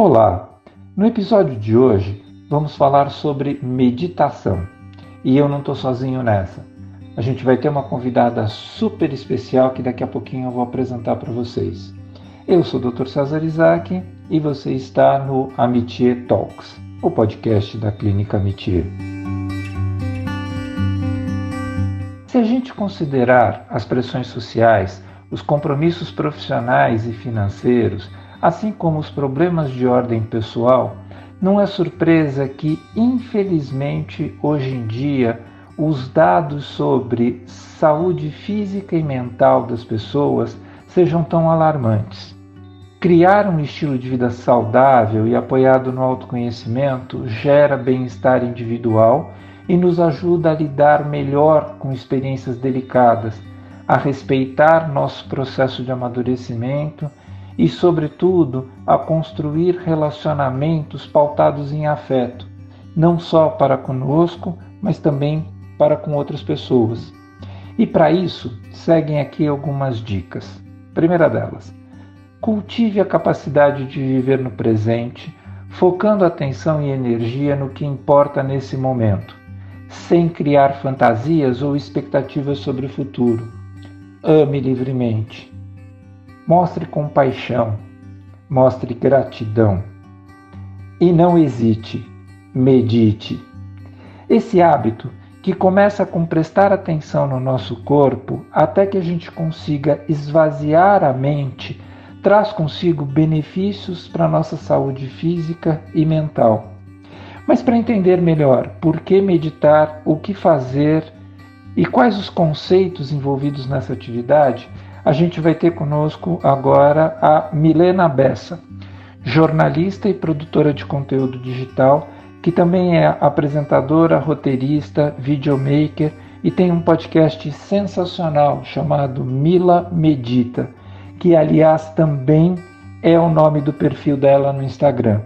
Olá! No episódio de hoje vamos falar sobre meditação. E eu não estou sozinho nessa. A gente vai ter uma convidada super especial que daqui a pouquinho eu vou apresentar para vocês. Eu sou o Dr. César Isaac e você está no Amitié Talks, o podcast da Clínica Amitié. Se a gente considerar as pressões sociais, os compromissos profissionais e financeiros, assim como os problemas de ordem pessoal, não é surpresa que, infelizmente, hoje em dia, os dados sobre saúde física e mental das pessoas sejam tão alarmantes. Criar um estilo de vida saudável e apoiado no autoconhecimento gera bem-estar individual e nos ajuda a lidar melhor com experiências delicadas, a respeitar nosso processo de amadurecimento e, sobretudo, a construir relacionamentos pautados em afeto, não só para conosco, mas também para com outras pessoas. E para isso, seguem aqui algumas dicas. Primeira delas, cultive a capacidade de viver no presente, focando atenção e energia no que importa nesse momento, sem criar fantasias ou expectativas sobre o futuro. Ame livremente Mostre compaixão, mostre gratidão. E não hesite, medite. Esse hábito, que começa com prestar atenção no nosso corpo até que a gente consiga esvaziar a mente, traz consigo benefícios para nossa saúde física e mental. Mas para entender melhor por que meditar, o que fazer e quais os conceitos envolvidos nessa atividade, a gente vai ter conosco agora a Milena Bessa, jornalista e produtora de conteúdo digital, que também é apresentadora, roteirista, videomaker e tem um podcast sensacional chamado Mila Medita, que aliás também é o nome do perfil dela no Instagram.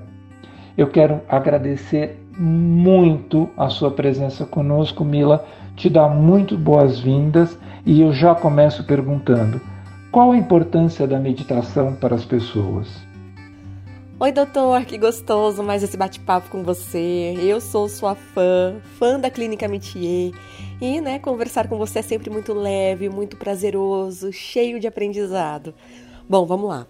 Eu quero agradecer muito a sua presença conosco, Mila, te dar muito boas-vindas e eu já começo perguntando: qual a importância da meditação para as pessoas? Oi, doutor, que gostoso mais esse bate-papo com você. Eu sou sua fã, fã da Clínica Mitier. E, né, conversar com você é sempre muito leve, muito prazeroso, cheio de aprendizado. Bom, vamos lá.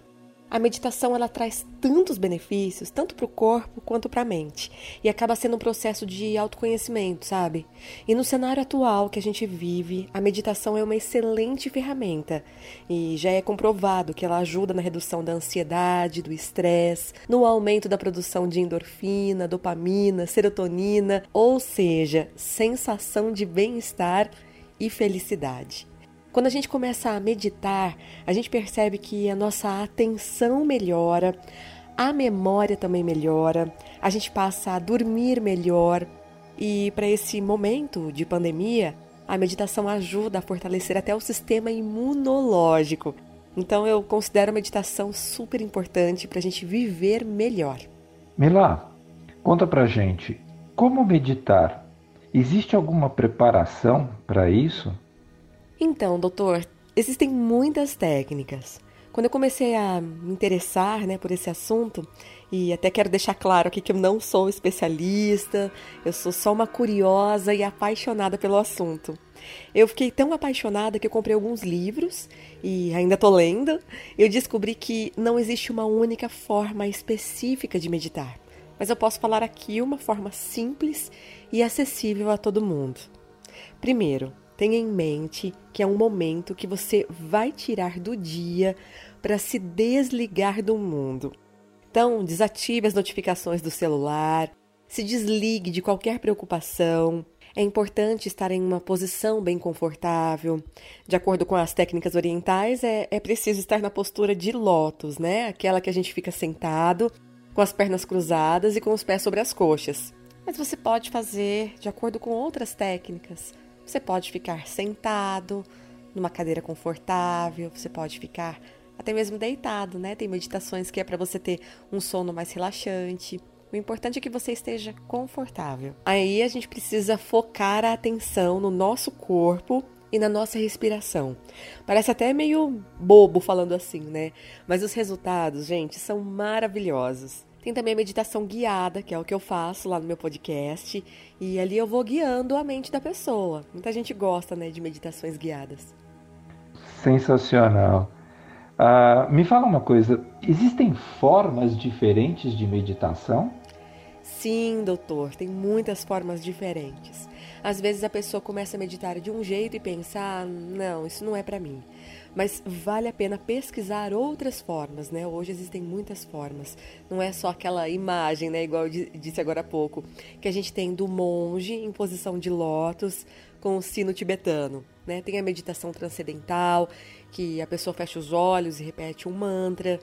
A meditação ela traz tantos benefícios, tanto para o corpo quanto para a mente, e acaba sendo um processo de autoconhecimento, sabe? E no cenário atual que a gente vive, a meditação é uma excelente ferramenta e já é comprovado que ela ajuda na redução da ansiedade, do estresse, no aumento da produção de endorfina, dopamina, serotonina, ou seja, sensação de bem-estar e felicidade. Quando a gente começa a meditar, a gente percebe que a nossa atenção melhora, a memória também melhora, a gente passa a dormir melhor. E para esse momento de pandemia, a meditação ajuda a fortalecer até o sistema imunológico. Então eu considero a meditação super importante para a gente viver melhor. Milá, conta pra gente, como meditar? Existe alguma preparação para isso? Então, doutor, existem muitas técnicas. Quando eu comecei a me interessar né, por esse assunto, e até quero deixar claro aqui que eu não sou especialista, eu sou só uma curiosa e apaixonada pelo assunto. Eu fiquei tão apaixonada que eu comprei alguns livros e ainda estou lendo. Eu descobri que não existe uma única forma específica de meditar, mas eu posso falar aqui uma forma simples e acessível a todo mundo. Primeiro, Tenha em mente que é um momento que você vai tirar do dia para se desligar do mundo. Então, desative as notificações do celular, se desligue de qualquer preocupação. É importante estar em uma posição bem confortável. De acordo com as técnicas orientais, é, é preciso estar na postura de lótus, né? Aquela que a gente fica sentado, com as pernas cruzadas e com os pés sobre as coxas. Mas você pode fazer de acordo com outras técnicas. Você pode ficar sentado, numa cadeira confortável, você pode ficar até mesmo deitado, né? Tem meditações que é para você ter um sono mais relaxante. O importante é que você esteja confortável. Aí a gente precisa focar a atenção no nosso corpo e na nossa respiração. Parece até meio bobo falando assim, né? Mas os resultados, gente, são maravilhosos. Tem também a meditação guiada, que é o que eu faço lá no meu podcast, e ali eu vou guiando a mente da pessoa. Muita gente gosta, né, de meditações guiadas. Sensacional. Uh, me fala uma coisa, existem formas diferentes de meditação? Sim, doutor, tem muitas formas diferentes. Às vezes a pessoa começa a meditar de um jeito e pensa: ah, não, isso não é para mim. Mas vale a pena pesquisar outras formas, né? Hoje existem muitas formas. Não é só aquela imagem, né? Igual eu disse agora há pouco, que a gente tem do monge em posição de lótus com o sino tibetano, né? Tem a meditação transcendental, que a pessoa fecha os olhos e repete um mantra.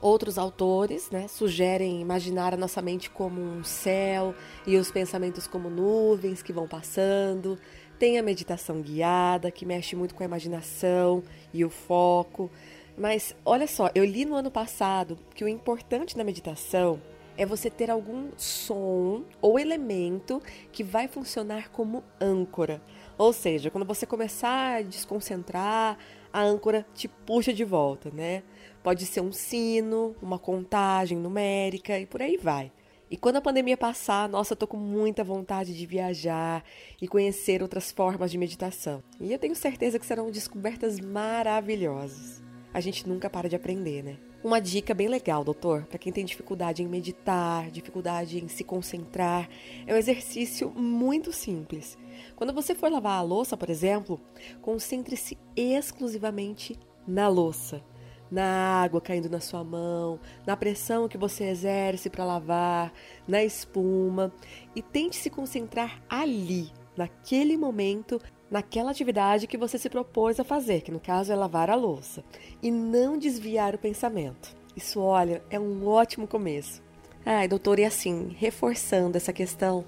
Outros autores né, sugerem imaginar a nossa mente como um céu e os pensamentos como nuvens que vão passando. Tem a meditação guiada, que mexe muito com a imaginação e o foco. Mas olha só, eu li no ano passado que o importante na meditação é você ter algum som ou elemento que vai funcionar como âncora. Ou seja, quando você começar a desconcentrar, a âncora te puxa de volta, né? Pode ser um sino, uma contagem numérica e por aí vai. E quando a pandemia passar, nossa, eu tô com muita vontade de viajar e conhecer outras formas de meditação. E eu tenho certeza que serão descobertas maravilhosas. A gente nunca para de aprender, né? Uma dica bem legal, doutor, para quem tem dificuldade em meditar, dificuldade em se concentrar, é um exercício muito simples. Quando você for lavar a louça, por exemplo, concentre-se exclusivamente na louça na água caindo na sua mão, na pressão que você exerce para lavar, na espuma e tente se concentrar ali, naquele momento, naquela atividade que você se propôs a fazer, que no caso é lavar a louça, e não desviar o pensamento. Isso, olha, é um ótimo começo. Ai, doutor, e assim, reforçando essa questão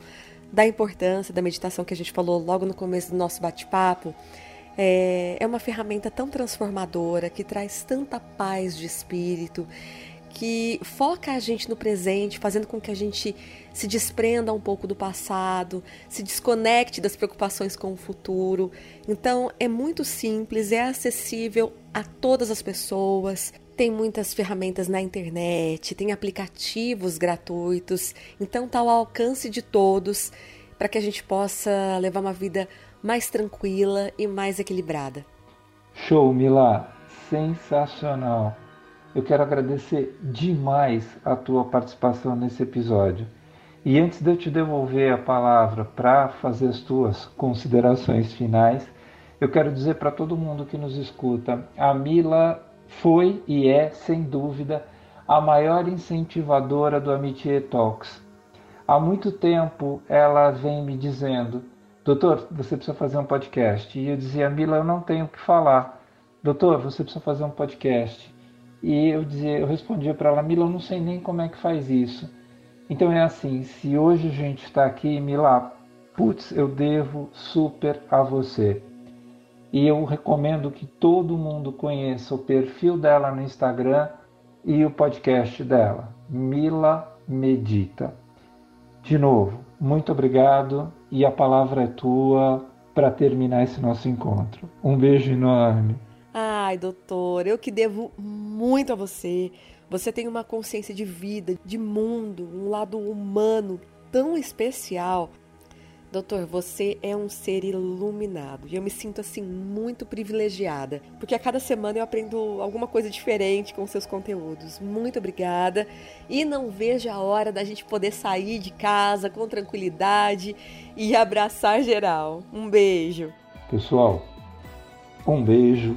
da importância da meditação que a gente falou logo no começo do nosso bate-papo, é, é uma ferramenta tão transformadora, que traz tanta paz de espírito, que foca a gente no presente, fazendo com que a gente se desprenda um pouco do passado, se desconecte das preocupações com o futuro. Então é muito simples, é acessível a todas as pessoas. Tem muitas ferramentas na internet, tem aplicativos gratuitos, então está ao alcance de todos para que a gente possa levar uma vida mais tranquila e mais equilibrada. Show, Mila! Sensacional! Eu quero agradecer demais a tua participação nesse episódio. E antes de eu te devolver a palavra para fazer as tuas considerações finais, eu quero dizer para todo mundo que nos escuta: a Mila foi e é, sem dúvida, a maior incentivadora do Amitié Talks. Há muito tempo ela vem me dizendo doutor, você precisa fazer um podcast. E eu dizia, Mila, eu não tenho o que falar. Doutor, você precisa fazer um podcast. E eu dizia, eu respondia para ela, Mila, eu não sei nem como é que faz isso. Então é assim, se hoje a gente está aqui, Mila, putz, eu devo super a você. E eu recomendo que todo mundo conheça o perfil dela no Instagram e o podcast dela, Mila Medita. De novo, muito obrigado e a palavra é tua para terminar esse nosso encontro. Um beijo enorme. Ai, doutor, eu que devo muito a você. Você tem uma consciência de vida, de mundo, um lado humano tão especial. Doutor, você é um ser iluminado e eu me sinto assim muito privilegiada, porque a cada semana eu aprendo alguma coisa diferente com seus conteúdos. Muito obrigada e não vejo a hora da gente poder sair de casa com tranquilidade e abraçar geral. Um beijo. Pessoal, um beijo